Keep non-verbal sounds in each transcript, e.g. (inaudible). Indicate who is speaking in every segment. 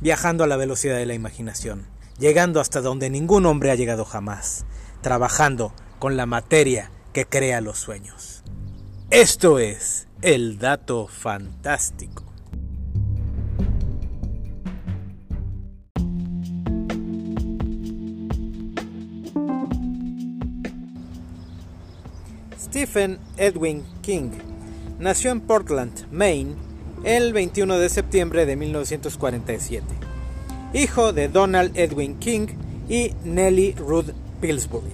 Speaker 1: viajando a la velocidad de la imaginación, llegando hasta donde ningún hombre ha llegado jamás, trabajando con la materia que crea los sueños. Esto es el dato fantástico. Stephen Edwin King nació en Portland, Maine, el 21 de septiembre de 1947, hijo de Donald Edwin King y Nellie Ruth Pillsbury.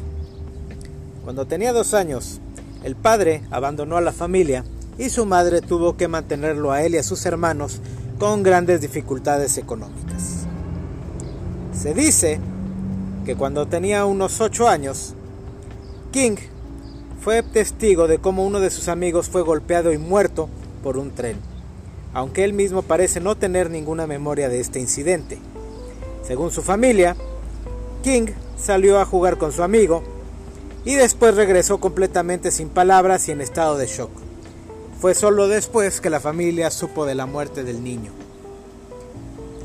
Speaker 1: Cuando tenía dos años, el padre abandonó a la familia y su madre tuvo que mantenerlo a él y a sus hermanos con grandes dificultades económicas. Se dice que cuando tenía unos ocho años, King fue testigo de cómo uno de sus amigos fue golpeado y muerto por un tren, aunque él mismo parece no tener ninguna memoria de este incidente. Según su familia, King salió a jugar con su amigo y después regresó completamente sin palabras y en estado de shock. Fue solo después que la familia supo de la muerte del niño.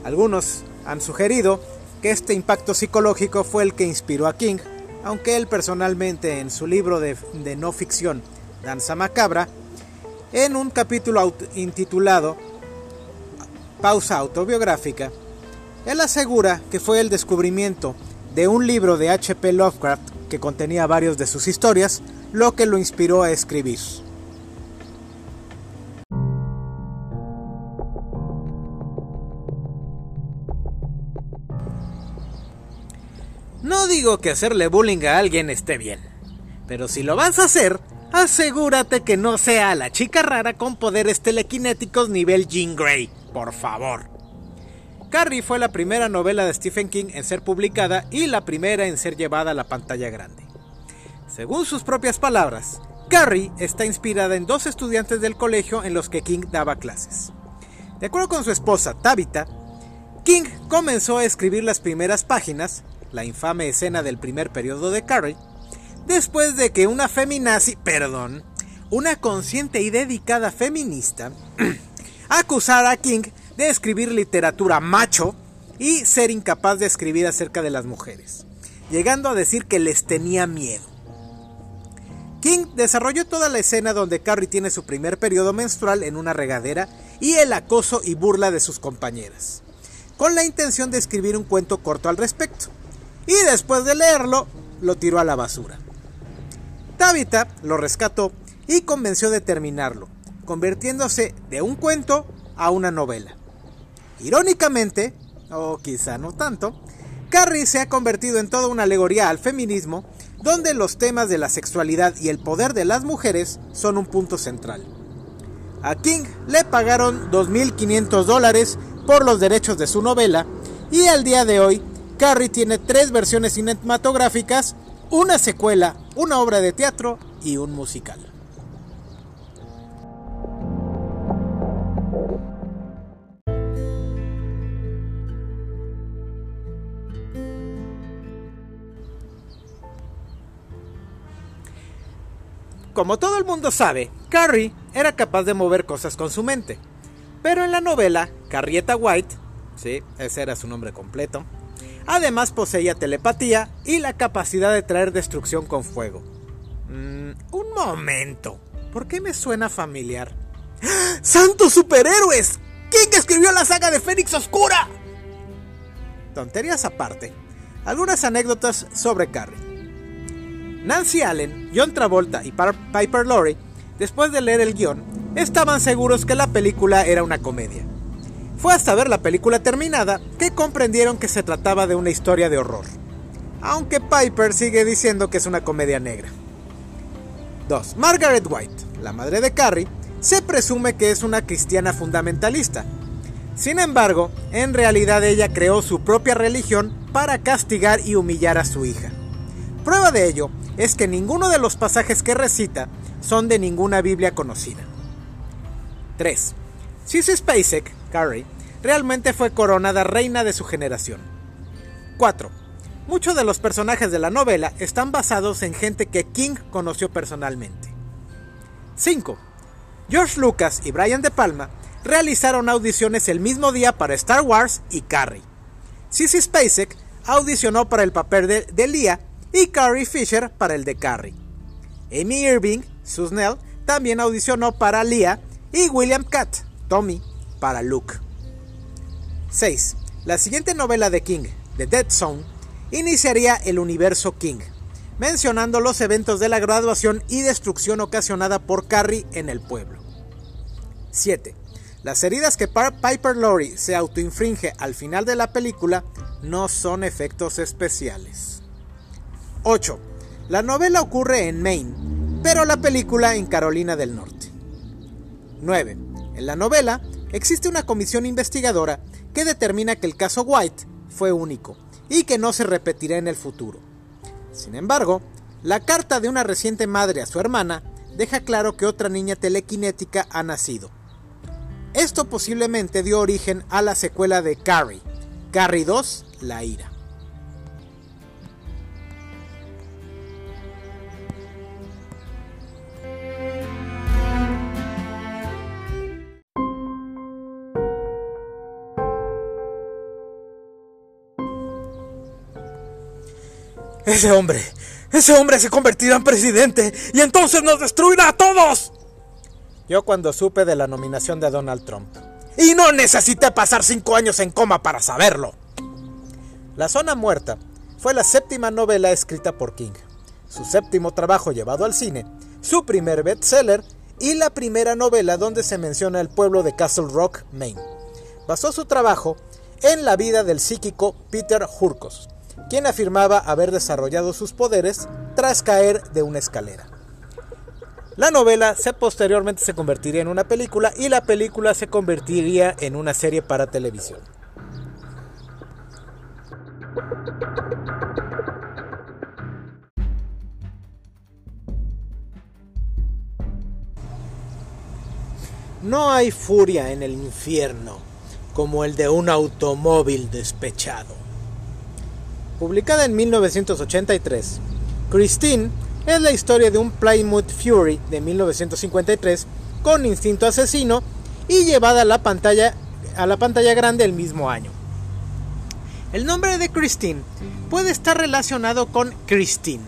Speaker 1: Algunos han sugerido que este impacto psicológico fue el que inspiró a King aunque él personalmente en su libro de, no ficción, Danza Macabra, en un capítulo intitulado Pausa autobiográfica, él asegura que fue el descubrimiento de un libro de H.P. Lovecraft que contenía varios de sus historias lo que lo inspiró a escribir. No digo que hacerle bullying a alguien esté bien, pero si lo vas a hacer, asegúrate que no sea la chica rara con poderes telequinéticos nivel Jean Grey, por favor. Carrie fue la primera novela de Stephen King en ser publicada y la primera en ser llevada a la pantalla grande. Según sus propias palabras, Carrie está inspirada en dos estudiantes del colegio en los que King daba clases. De acuerdo con su esposa Tabitha, King comenzó a escribir las primeras páginas la infame escena del primer periodo de Carrie, después de que una feminazi, perdón, una consciente y dedicada feminista, (clears throat) acusara a King de escribir literatura macho y ser incapaz de escribir acerca de las mujeres, llegando a decir que les tenía miedo. King desarrolló toda la escena donde Carrie tiene su primer periodo menstrual en una regadera y el acoso y burla de sus compañeras, con la intención de escribir un cuento corto al respecto y después de leerlo lo tiró a la basura. Tabitha lo rescató y convenció de terminarlo, convirtiéndose de un cuento a una novela. Irónicamente, o quizá no tanto, Carrie se ha convertido en toda una alegoría al feminismo, donde los temas de la sexualidad y el poder de las mujeres son un punto central. A King le pagaron 2.500 dólares por los derechos de su novela y al día de hoy Carrie tiene tres versiones cinematográficas, una secuela, una obra de teatro y un musical. Como todo el mundo sabe, Carrie era capaz de mover cosas con su mente. Pero en la novela, Carrieta White, sí, ese era su nombre completo, Además poseía telepatía y la capacidad de traer destrucción con fuego. Mm, un momento, ¿por qué me suena familiar? ¡Santos superhéroes! ¿Quién escribió la saga de Fénix Oscura? Tonterías aparte, algunas anécdotas sobre Carrie. Nancy Allen, John Travolta y Piper Laurie, después de leer el guion, estaban seguros que la película era una comedia. Fue hasta ver la película terminada que comprendieron que se trataba de una historia de horror. Aunque Piper sigue diciendo que es una comedia negra. 2. Margaret White, la madre de Carrie, se presume que es una cristiana fundamentalista. Sin embargo, en realidad ella creó su propia religión para castigar y humillar a su hija. Prueba de ello es que ninguno de los pasajes que recita son de ninguna Biblia conocida. 3. Sissy Spacek Carrie, realmente fue coronada reina de su generación. 4. Muchos de los personajes de la novela están basados en gente que King conoció personalmente. 5. George Lucas y Brian De Palma realizaron audiciones el mismo día para Star Wars y Carrie. Sissy Spacek audicionó para el papel de, de Leia y Carrie Fisher para el de Carrie. Amy Irving, Susnell, también audicionó para Leia y William Catt, Tommy, para Luke. 6. La siguiente novela de King, The Dead Zone, iniciaría el universo King, mencionando los eventos de la graduación y destrucción ocasionada por Carrie en el pueblo. 7. Las heridas que Piper Laurie se autoinfringe al final de la película no son efectos especiales. 8. La novela ocurre en Maine, pero la película en Carolina del Norte. 9. En la novela existe una comisión investigadora que determina que el caso White fue único y que no se repetirá en el futuro. Sin embargo, la carta de una reciente madre a su hermana deja claro que otra niña telequinética ha nacido. Esto posiblemente dio origen a la secuela de Carrie, Carrie 2, La ira.
Speaker 2: Ese hombre, ese hombre se convertirá en presidente y entonces nos destruirá a todos.
Speaker 1: Yo cuando supe de la nominación de Donald Trump.
Speaker 2: Y no necesité pasar cinco años en coma para saberlo.
Speaker 1: La Zona Muerta fue la séptima novela escrita por King, su séptimo trabajo llevado al cine, su primer bestseller y la primera novela donde se menciona el pueblo de Castle Rock, Maine. Basó su trabajo en la vida del psíquico Peter Hurkos, quien afirmaba haber desarrollado sus poderes tras caer de una escalera. La novela se posteriormente se convertiría en una película y la película se convertiría en una serie para televisión. No hay furia en el infierno como el de un automóvil despechado. Publicada en 1983, Christine es la historia de un Plymouth Fury de 1953 con instinto asesino y llevada a la pantalla, a la pantalla grande el mismo año. El nombre de Christine puede estar relacionado con Christine,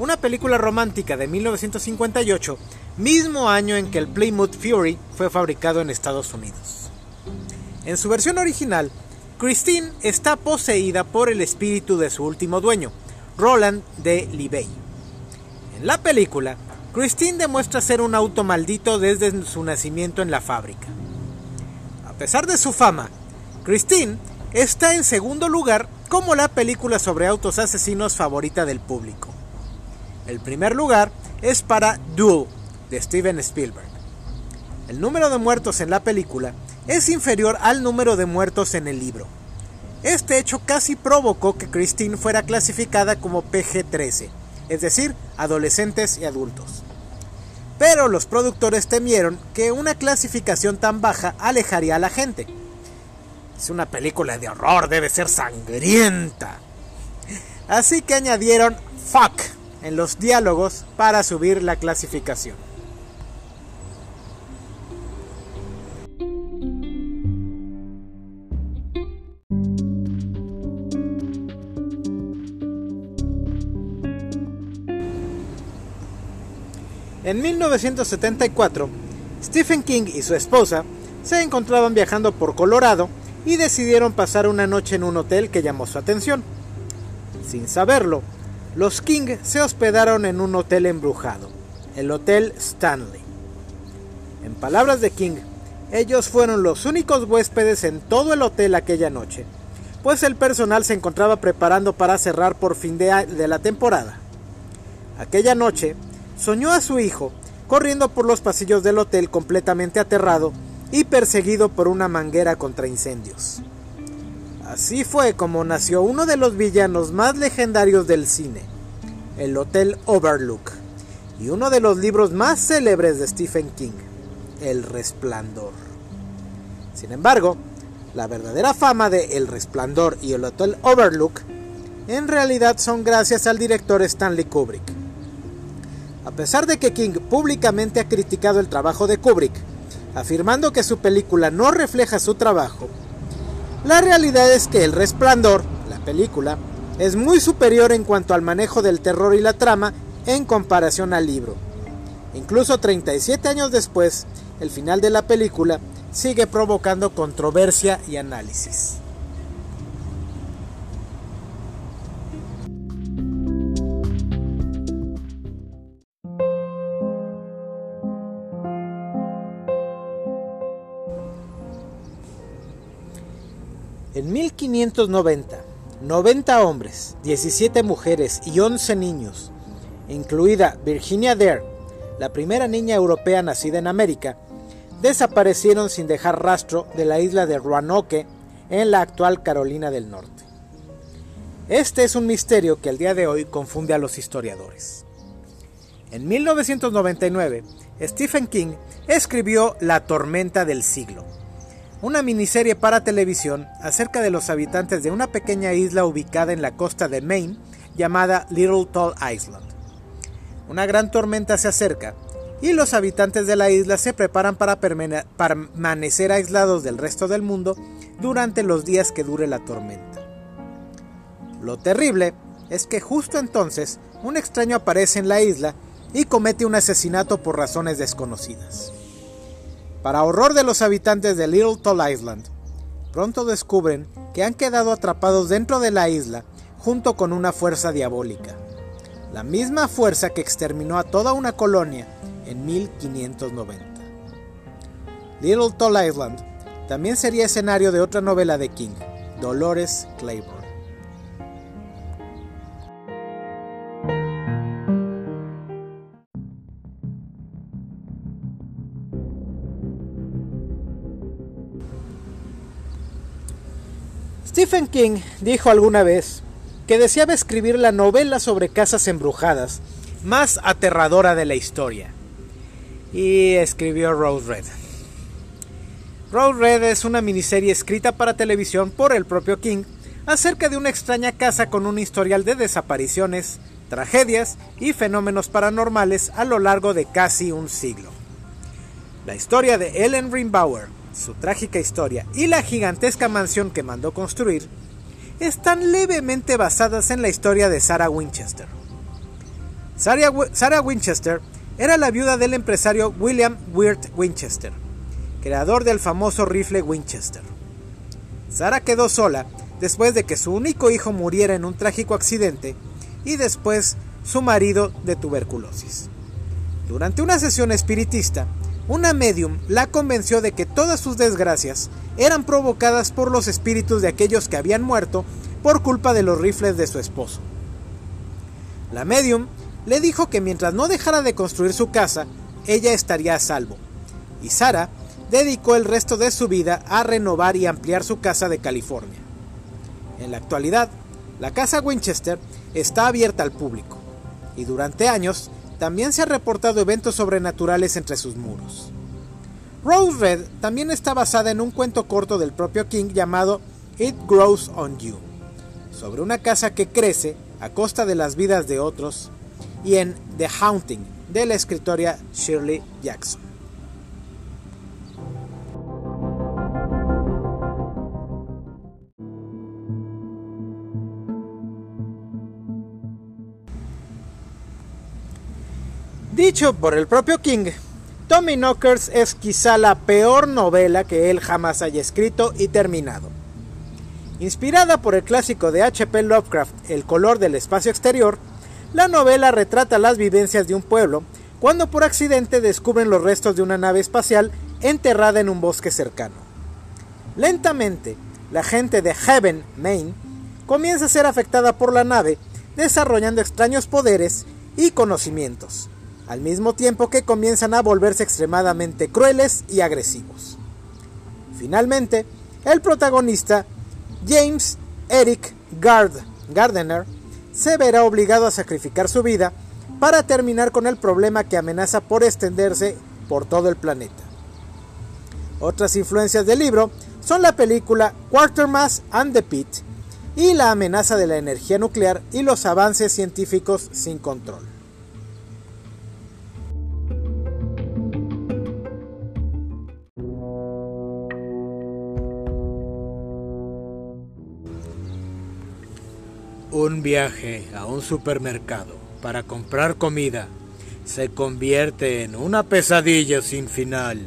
Speaker 1: una película romántica de 1958, mismo año en que el Plymouth Fury fue fabricado en Estados Unidos. En su versión original, Christine está poseída por el espíritu de su último dueño, Roland de Libey. En la película, Christine demuestra ser un auto maldito desde su nacimiento en la fábrica. A pesar de su fama, Christine está en segundo lugar como la película sobre autos asesinos favorita del público. El primer lugar es para Duel de Steven Spielberg. El número de muertos en la película es inferior al número de muertos en el libro. Este hecho casi provocó que Christine fuera clasificada como PG-13, es decir, adolescentes y adultos. Pero los productores temieron que una clasificación tan baja alejaría a la gente. Es una película de horror, debe ser sangrienta. Así que añadieron fuck en los diálogos para subir la clasificación. En 1974, Stephen King y su esposa se encontraban viajando por Colorado y decidieron pasar una noche en un hotel que llamó su atención. Sin saberlo, los King se hospedaron en un hotel embrujado, el Hotel Stanley. En palabras de King, ellos fueron los únicos huéspedes en todo el hotel aquella noche, pues el personal se encontraba preparando para cerrar por fin de, de la temporada. Aquella noche, soñó a su hijo corriendo por los pasillos del hotel completamente aterrado y perseguido por una manguera contra incendios. Así fue como nació uno de los villanos más legendarios del cine, el Hotel Overlook, y uno de los libros más célebres de Stephen King, El Resplandor. Sin embargo, la verdadera fama de El Resplandor y el Hotel Overlook en realidad son gracias al director Stanley Kubrick. A pesar de que King públicamente ha criticado el trabajo de Kubrick, afirmando que su película no refleja su trabajo, la realidad es que El Resplandor, la película, es muy superior en cuanto al manejo del terror y la trama en comparación al libro. Incluso 37 años después, el final de la película sigue provocando controversia y análisis. En 1590, 90 hombres, 17 mujeres y 11 niños, incluida Virginia Dare, la primera niña europea nacida en América, desaparecieron sin dejar rastro de la isla de Roanoke en la actual Carolina del Norte. Este es un misterio que al día de hoy confunde a los historiadores. En 1999, Stephen King escribió La tormenta del siglo, una miniserie para televisión acerca de los habitantes de una pequeña isla ubicada en la costa de Maine llamada Little Tall Island. Una gran tormenta se acerca y los habitantes de la isla se preparan para permanecer aislados del resto del mundo durante los días que dure la tormenta. Lo terrible es que justo entonces un extraño aparece en la isla y comete un asesinato por razones desconocidas. Para horror de los habitantes de Little Tall Island, pronto descubren que han quedado atrapados dentro de la isla junto con una fuerza diabólica, la misma fuerza que exterminó a toda una colonia en 1590. Little Tall Island también sería escenario de otra novela de King, Dolores Claiborne. Stephen King dijo alguna vez que deseaba escribir la novela sobre casas embrujadas más aterradora de la historia y escribió Rose Red. Rose Red es una miniserie escrita para televisión por el propio King acerca de una extraña casa con un historial de desapariciones, tragedias y fenómenos paranormales a lo largo de casi un siglo. La historia de Ellen Ringbauer, su trágica historia y la gigantesca mansión que mandó construir están levemente basadas en la historia de Sarah Winchester. Sarah Winchester era la viuda del empresario William Wirt Winchester, creador del famoso rifle Winchester. Sara quedó sola después de que su único hijo muriera en un trágico accidente y después su marido de tuberculosis. Durante una sesión espiritista, una medium la convenció de que todas sus desgracias eran provocadas por los espíritus de aquellos que habían muerto por culpa de los rifles de su esposo. La medium le dijo que mientras no dejara de construir su casa, ella estaría a salvo. Y Sara dedicó el resto de su vida a renovar y ampliar su casa de California. En la actualidad, la casa Winchester está abierta al público y durante años también se han reportado eventos sobrenaturales entre sus muros. Rose Red también está basada en un cuento corto del propio King llamado It Grows on You, sobre una casa que crece a costa de las vidas de otros y en The Haunting de la escritora Shirley Jackson. Dicho por el propio King, Tommy Knockers es quizá la peor novela que él jamás haya escrito y terminado. Inspirada por el clásico de H.P. Lovecraft El color del espacio exterior, la novela retrata las vivencias de un pueblo cuando por accidente descubren los restos de una nave espacial enterrada en un bosque cercano. Lentamente, la gente de Heaven, Maine, comienza a ser afectada por la nave, desarrollando extraños poderes y conocimientos, al mismo tiempo que comienzan a volverse extremadamente crueles y agresivos. Finalmente, el protagonista, James Eric Gard Gardner, se verá obligado a sacrificar su vida para terminar con el problema que amenaza por extenderse por todo el planeta. Otras influencias del libro son la película Quartermass and the Pit y la amenaza de la energía nuclear y los avances científicos sin control. Un viaje a un supermercado para comprar comida se convierte en una pesadilla sin final.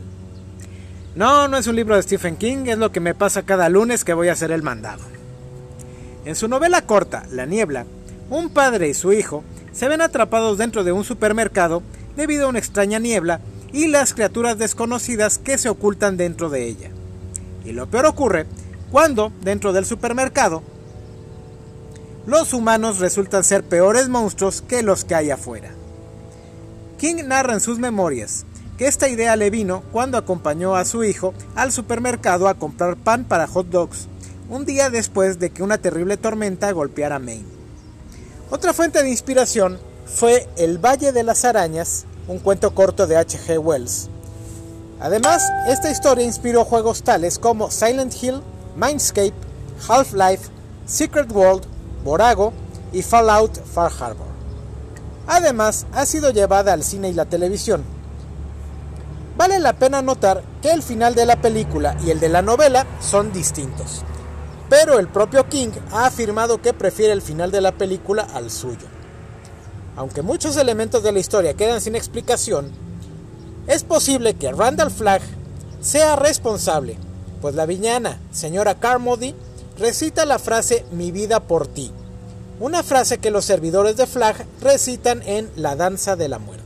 Speaker 1: No, no es un libro de Stephen King, es lo que me pasa cada lunes que voy a hacer el mandado. En su novela corta, La Niebla, un padre y su hijo se ven atrapados dentro de un supermercado debido a una extraña niebla y las criaturas desconocidas que se ocultan dentro de ella. Y lo peor ocurre cuando, dentro del supermercado, los humanos resultan ser peores monstruos que los que hay afuera. King narra en sus memorias que esta idea le vino cuando acompañó a su hijo al supermercado a comprar pan para hot dogs, un día después de que una terrible tormenta golpeara Maine. Otra fuente de inspiración fue El Valle de las Arañas, un cuento corto de H.G. Wells. Además, esta historia inspiró juegos tales como Silent Hill, Mindscape, Half-Life, Secret World, Borago y Fallout Far Harbor. Además, ha sido llevada al cine y la televisión. Vale la pena notar que el final de la película y el de la novela son distintos, pero el propio King ha afirmado que prefiere el final de la película al suyo. Aunque muchos elementos de la historia quedan sin explicación, es posible que Randall Flagg sea responsable, pues la villana, señora Carmody, recita la frase Mi vida por ti, una frase que los servidores de Flag recitan en La Danza de la Muerte.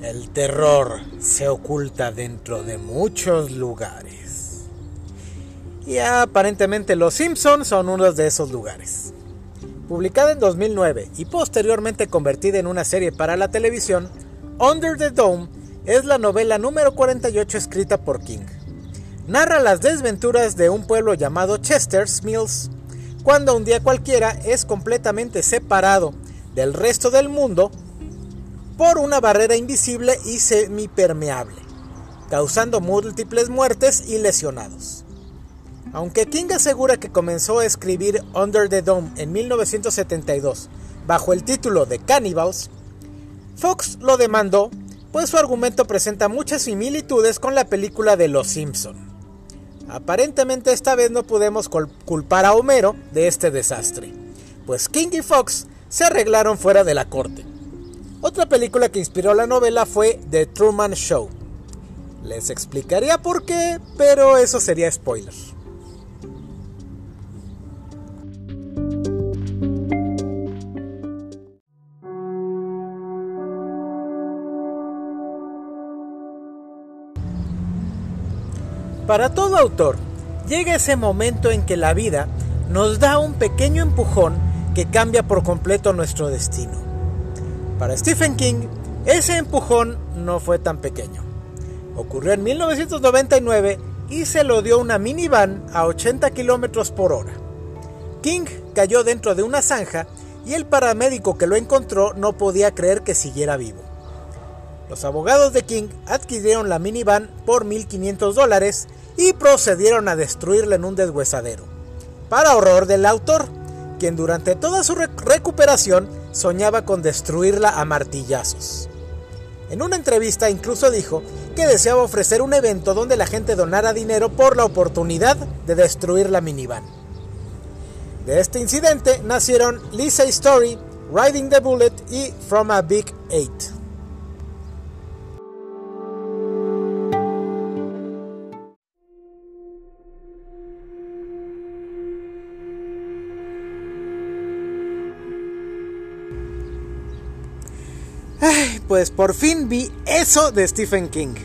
Speaker 1: El terror se oculta dentro de muchos lugares. Y aparentemente los Simpsons son uno de esos lugares. Publicada en 2009 y posteriormente convertida en una serie para la televisión, Under the Dome es la novela número 48 escrita por King. Narra las desventuras de un pueblo llamado Chester's Mills, cuando un día cualquiera es completamente separado del resto del mundo por una barrera invisible y semipermeable, causando múltiples muertes y lesionados. Aunque King asegura que comenzó a escribir Under the Dome en 1972 bajo el título de Cannibals, Fox lo demandó pues su argumento presenta muchas similitudes con la película de Los Simpson. Aparentemente esta vez no podemos culpar a Homero de este desastre, pues King y Fox se arreglaron fuera de la corte. Otra película que inspiró la novela fue The Truman Show. Les explicaría por qué, pero eso sería spoiler. Para todo autor, llega ese momento en que la vida nos da un pequeño empujón que cambia por completo nuestro destino. Para Stephen King, ese empujón no fue tan pequeño. Ocurrió en 1999 y se lo dio una minivan a 80 km por hora. King cayó dentro de una zanja y el paramédico que lo encontró no podía creer que siguiera vivo. Los abogados de King adquirieron la minivan por 1.500 dólares y procedieron a destruirla en un deshuesadero. Para horror del autor, quien durante toda su recuperación soñaba con destruirla a martillazos. En una entrevista incluso dijo que deseaba ofrecer un evento donde la gente donara dinero por la oportunidad de destruir la minivan. De este incidente nacieron Lisa Story, Riding the Bullet y From a Big Eight. Pues por fin vi eso de Stephen King.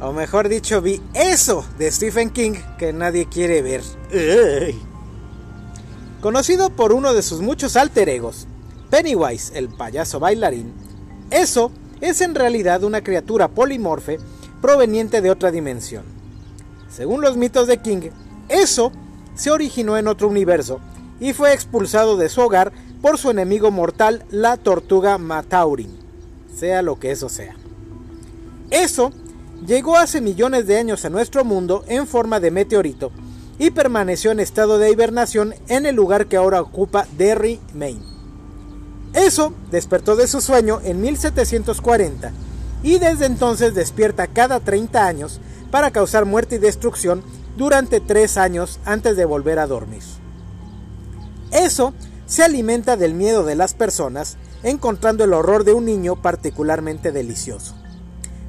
Speaker 1: O mejor dicho, vi eso de Stephen King que nadie quiere ver. Conocido por uno de sus muchos alter egos, Pennywise, el payaso bailarín, eso es en realidad una criatura polimorfe proveniente de otra dimensión. Según los mitos de King, eso se originó en otro universo y fue expulsado de su hogar por su enemigo mortal, la tortuga Mataurin sea lo que eso sea. Eso llegó hace millones de años a nuestro mundo en forma de meteorito y permaneció en estado de hibernación en el lugar que ahora ocupa Derry, Maine. Eso despertó de su sueño en 1740 y desde entonces despierta cada 30 años para causar muerte y destrucción durante tres años antes de volver a dormir. Eso se alimenta del miedo de las personas, encontrando el horror de un niño particularmente delicioso.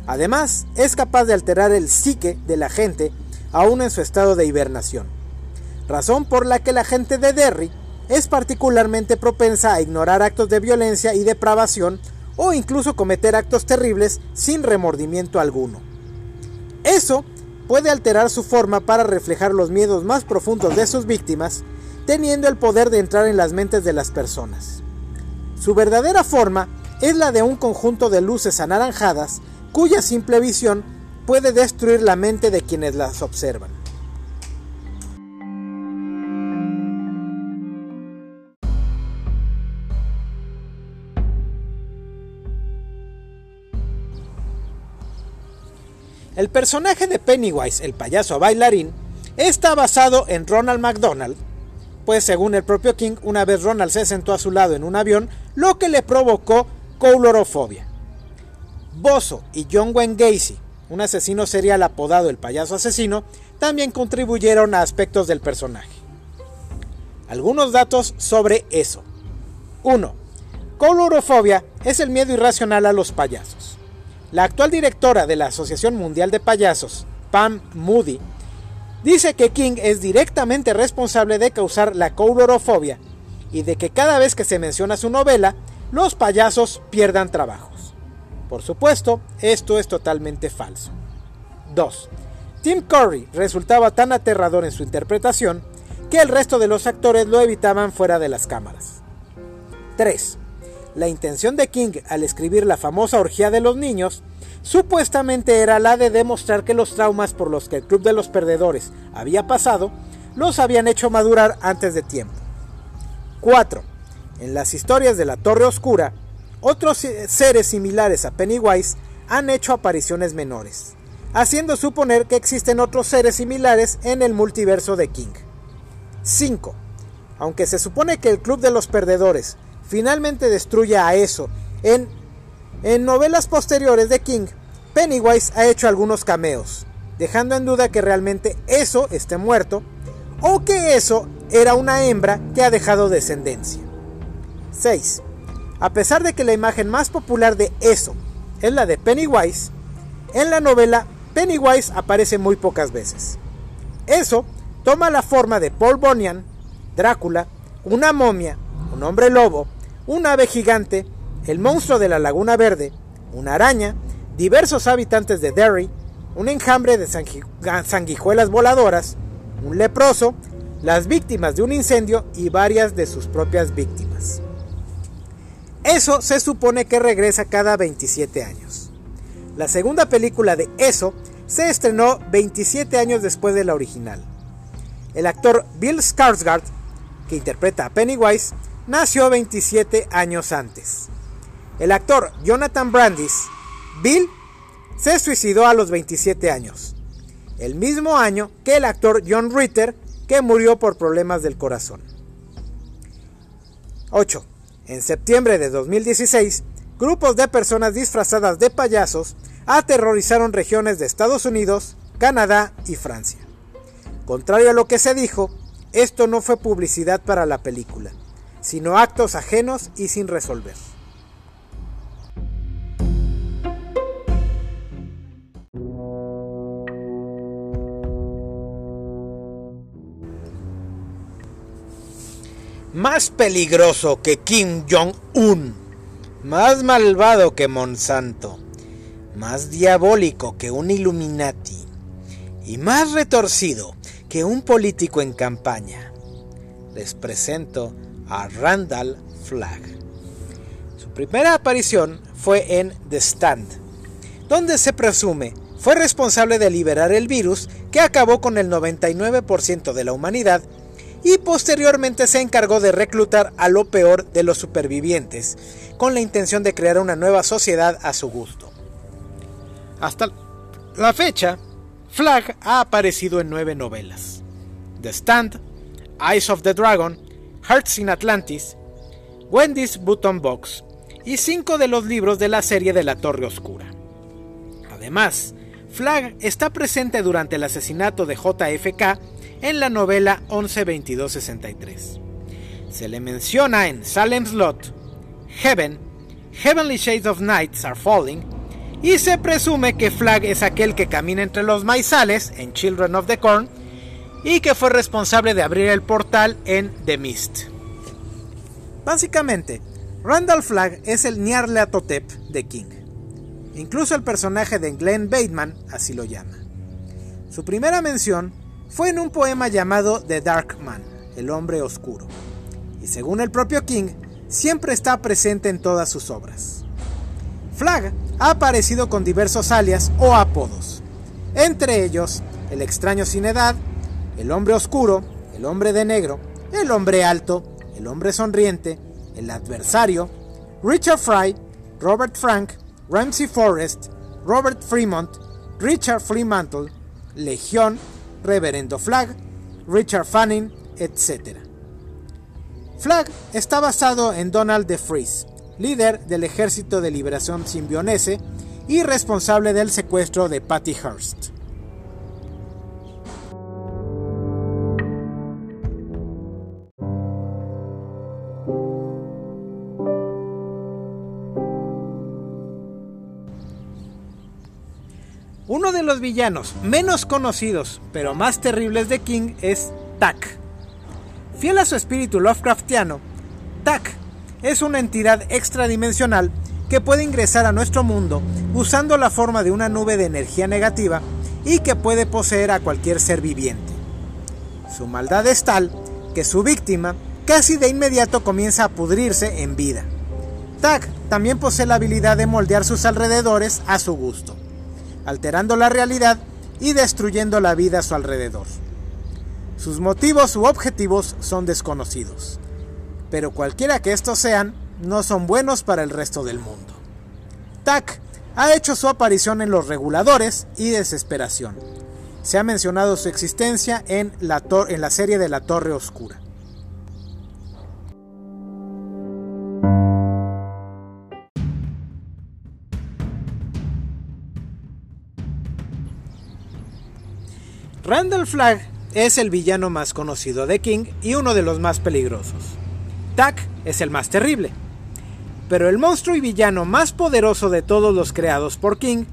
Speaker 1: Además, es capaz de alterar el psique de la gente aún en su estado de hibernación, razón por la que la gente de Derry es particularmente propensa a ignorar actos de violencia y depravación o incluso cometer actos terribles sin remordimiento alguno. Eso puede alterar su forma para reflejar los miedos más profundos de sus víctimas, teniendo el poder de entrar en las mentes de las personas. Su verdadera forma es la de un conjunto de luces anaranjadas cuya simple visión puede destruir la mente de quienes las observan. El personaje de Pennywise, el payaso bailarín, está basado en Ronald McDonald, pues según el propio King, una vez Ronald se sentó a su lado en un avión, lo que le provocó coulorofobia. Bozo y John Wayne Gacy, un asesino serial apodado el payaso asesino, también contribuyeron a aspectos del personaje. Algunos datos sobre eso. 1. Coulorofobia es el miedo irracional a los payasos. La actual directora de la Asociación Mundial de Payasos, Pam Moody, dice que King es directamente responsable de causar la coulorofobia y de que cada vez que se menciona su novela, los payasos pierdan trabajos. Por supuesto, esto es totalmente falso. 2. Tim Curry resultaba tan aterrador en su interpretación que el resto de los actores lo evitaban fuera de las cámaras. 3. La intención de King al escribir la famosa orgía de los niños supuestamente era la de demostrar que los traumas por los que el Club de los Perdedores había pasado los habían hecho madurar antes de tiempo. 4. En las historias de la Torre Oscura, otros seres similares a Pennywise han hecho apariciones menores, haciendo suponer que existen otros seres similares en el multiverso de King. 5. Aunque se supone que el Club de los Perdedores finalmente destruye a eso. En, en novelas posteriores de King, Pennywise ha hecho algunos cameos, dejando en duda que realmente eso esté muerto o que eso era una hembra que ha dejado descendencia. 6. A pesar de que la imagen más popular de eso es la de Pennywise, en la novela Pennywise aparece muy pocas veces. Eso toma la forma de Paul Bunyan, Drácula, una momia, un hombre lobo, un ave gigante, el monstruo de la Laguna Verde, una araña, diversos habitantes de Derry, un enjambre de sanguijuelas voladoras, un leproso, las víctimas de un incendio y varias de sus propias víctimas. Eso se supone que regresa cada 27 años. La segunda película de Eso se estrenó 27 años después de la original. El actor Bill Skarsgård, que interpreta a Pennywise, nació 27 años antes. El actor Jonathan Brandis, Bill, se suicidó a los 27 años, el mismo año que el actor John Ritter, que murió por problemas del corazón. 8. En septiembre de 2016, grupos de personas disfrazadas de payasos aterrorizaron regiones de Estados Unidos, Canadá y Francia. Contrario a lo que se dijo, esto no fue publicidad para la película sino actos ajenos y sin resolver. Más peligroso que Kim Jong-un, más malvado que Monsanto, más diabólico que un Illuminati y más retorcido que un político en campaña. Les presento a Randall Flagg. Su primera aparición fue en The Stand, donde se presume fue responsable de liberar el virus que acabó con el 99% de la humanidad y posteriormente se encargó de reclutar a lo peor de los supervivientes, con la intención de crear una nueva sociedad a su gusto. Hasta la fecha, Flagg ha aparecido en nueve novelas. The Stand, Eyes of the Dragon, Hearts in Atlantis, Wendy's Button Box y cinco de los libros de la serie de la Torre Oscura. Además, Flag está presente durante el asesinato de JFK en la novela 112263. Se le menciona en Salem's Lot, Heaven, Heavenly Shades of Nights Are Falling, y se presume que Flag es aquel que camina entre los maizales en Children of the Corn y que fue responsable de abrir el portal en The Mist. Básicamente, Randall Flagg es el Nyarlathotep de King. Incluso el personaje de Glenn Bateman así lo llama. Su primera mención fue en un poema llamado The Dark Man, el hombre oscuro, y según el propio King, siempre está presente en todas sus obras. Flagg ha aparecido con diversos alias o apodos, entre ellos el extraño sin edad, el hombre oscuro, el hombre de negro, el hombre alto, el hombre sonriente, el adversario, Richard Fry, Robert Frank, Ramsey Forrest, Robert Fremont, Richard Fremantle, Legión, Reverendo Flagg, Richard Fanning, etc. Flagg está basado en Donald DeFries, líder del Ejército de Liberación Simbionese y responsable del secuestro de Patty Hearst. Los villanos menos conocidos pero más terribles de King es Tak. Fiel a su espíritu Lovecraftiano, Tak es una entidad extradimensional que puede ingresar a nuestro mundo usando la forma de una nube de energía negativa y que puede poseer a cualquier ser viviente. Su maldad es tal que su víctima casi de inmediato comienza a pudrirse en vida. Tak también posee la habilidad de moldear sus alrededores a su gusto alterando la realidad y destruyendo la vida a su alrededor. Sus motivos u objetivos son desconocidos, pero cualquiera que estos sean, no son buenos para el resto del mundo. Tak ha hecho su aparición en Los Reguladores y Desesperación. Se ha mencionado su existencia en la, en la serie de La Torre Oscura. Randall Flagg es el villano más conocido de King y uno de los más peligrosos. Tak es el más terrible. Pero el monstruo y villano más poderoso de todos los creados por King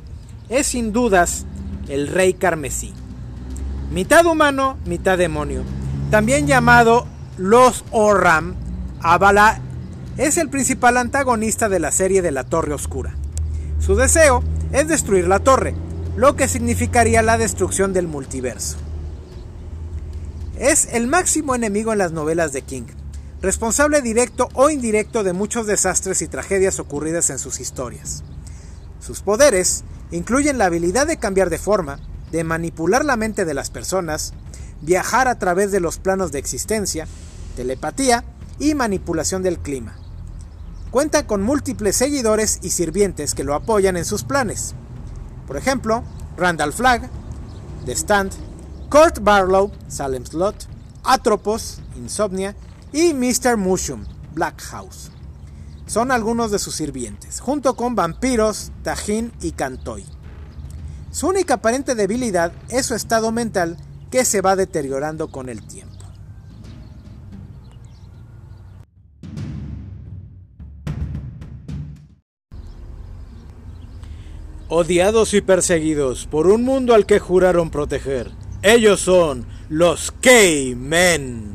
Speaker 1: es sin dudas el Rey Carmesí. Mitad humano, mitad demonio. También llamado Los Oram, Avala es el principal antagonista de la serie de la Torre Oscura. Su deseo es destruir la torre, lo que significaría la destrucción del multiverso. Es el máximo enemigo en las novelas de King, responsable directo o indirecto de muchos desastres y tragedias ocurridas en sus historias. Sus poderes incluyen la habilidad de cambiar de forma, de manipular la mente de las personas, viajar a través de los planos de existencia, telepatía y manipulación del clima. Cuenta con múltiples seguidores y sirvientes que lo apoyan en sus planes. Por ejemplo, Randall Flagg, The Stand, Kurt Barlow, Salem Slot, Atropos, Insomnia y Mr. Mushroom, Black House. Son algunos de sus sirvientes, junto con vampiros, Tajín y Cantoy. Su única aparente debilidad es su estado mental que se va deteriorando con el tiempo. Odiados y perseguidos por un mundo al que juraron proteger. Ellos son los K-Men.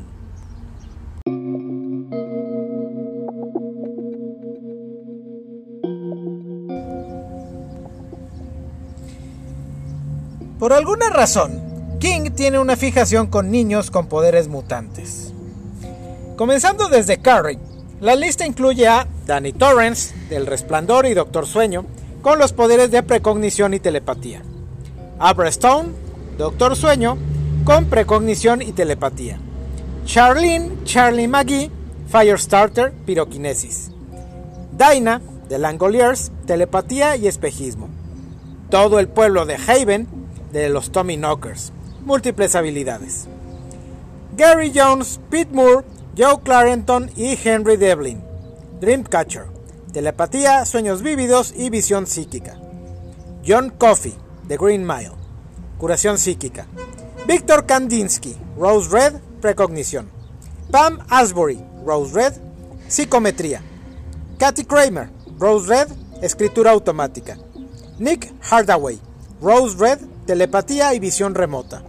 Speaker 1: Por alguna razón, King tiene una fijación con niños con poderes mutantes. Comenzando desde Carrie, la lista incluye a Danny Torrance, del Resplandor y Doctor Sueño, con los poderes de precognición y telepatía. Abra Stone, Doctor Sueño, con precognición y telepatía. Charlene, Charlie McGee, Firestarter, piroquinesis. Dinah, de Langoliers, telepatía y espejismo. Todo el pueblo de Haven, de los Tommy Knockers, múltiples habilidades. Gary Jones, Pete Moore, Joe Clarenton y Henry Devlin, Dreamcatcher, telepatía, sueños vívidos y visión psíquica. John Coffey, The Green Mile, curación psíquica. Victor Kandinsky, Rose Red, precognición. Pam Asbury, Rose Red, psicometría. Kathy Kramer, Rose Red, escritura automática. Nick Hardaway, Rose Red, telepatía y visión remota.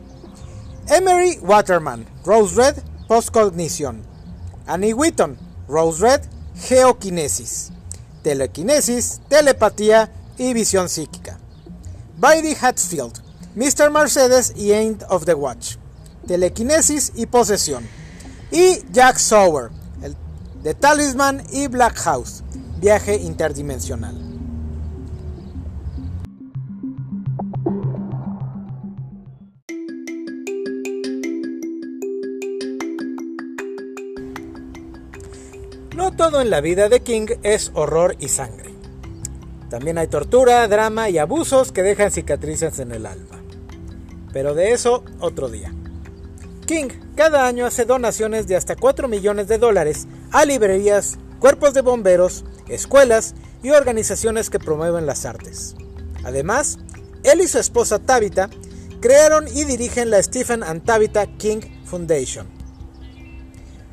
Speaker 1: Emery Waterman, Rose Red, postcognición. Annie Wheaton, Rose Red, geoquinesis. Telequinesis, telepatía y visión psíquica. Bidey Hatfield, Mr. Mercedes y End of the Watch. Telequinesis y posesión. Y Jack Sauer, el de Talisman y Black House, viaje interdimensional. Todo en la vida de King es horror y sangre. También hay tortura, drama y abusos que dejan cicatrices en el alma. Pero de eso otro día. King cada año hace donaciones de hasta 4 millones de dólares a librerías, cuerpos de bomberos, escuelas y organizaciones que promueven las artes. Además, él y su esposa Tabitha crearon y dirigen la Stephen and Tabitha King Foundation,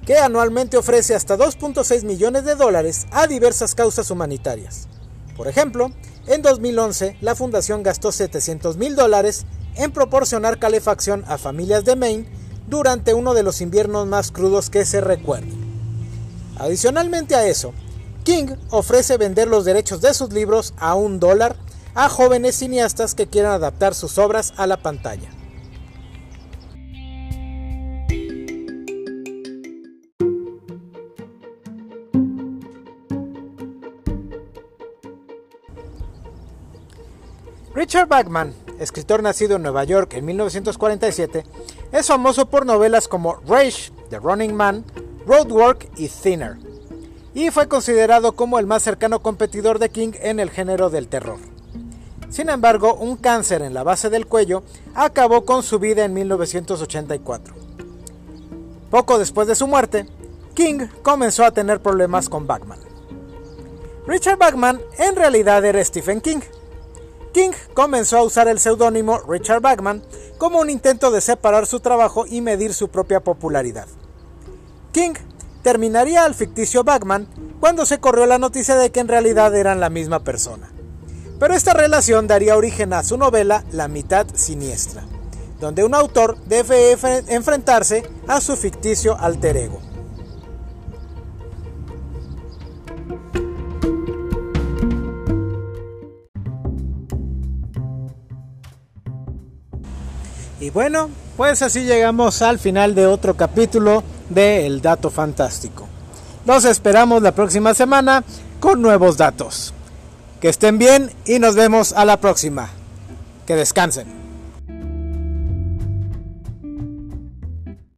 Speaker 1: que anualmente ofrece hasta 2.6 millones de dólares a diversas causas humanitarias. Por ejemplo, en 2011 la fundación gastó 700 mil dólares en proporcionar calefacción a familias de Maine durante uno de los inviernos más crudos que se recuerden. Adicionalmente a eso, King ofrece vender los derechos de sus libros a un dólar a jóvenes cineastas que quieran adaptar sus obras a la pantalla. Richard Bachman, escritor nacido en Nueva York en 1947, es famoso por novelas como Rage, The Running Man, Roadwork y Thinner, y fue considerado como el más cercano competidor de King en el género del terror. Sin embargo, un cáncer en la base del cuello acabó con su vida en 1984. Poco después de su muerte, King comenzó a tener problemas con Bachman. Richard Bachman en realidad era Stephen King. King comenzó a usar el seudónimo Richard Bachman como un intento de separar su trabajo y medir su propia popularidad. King terminaría al ficticio Bachman cuando se corrió la noticia de que en realidad eran la misma persona. Pero esta relación daría origen a su novela La mitad siniestra, donde un autor debe enfrentarse a su ficticio alter ego. Y bueno, pues así llegamos al final de otro capítulo de El Dato Fantástico. Nos esperamos la próxima semana con nuevos datos. Que estén bien y nos vemos a la próxima. Que descansen.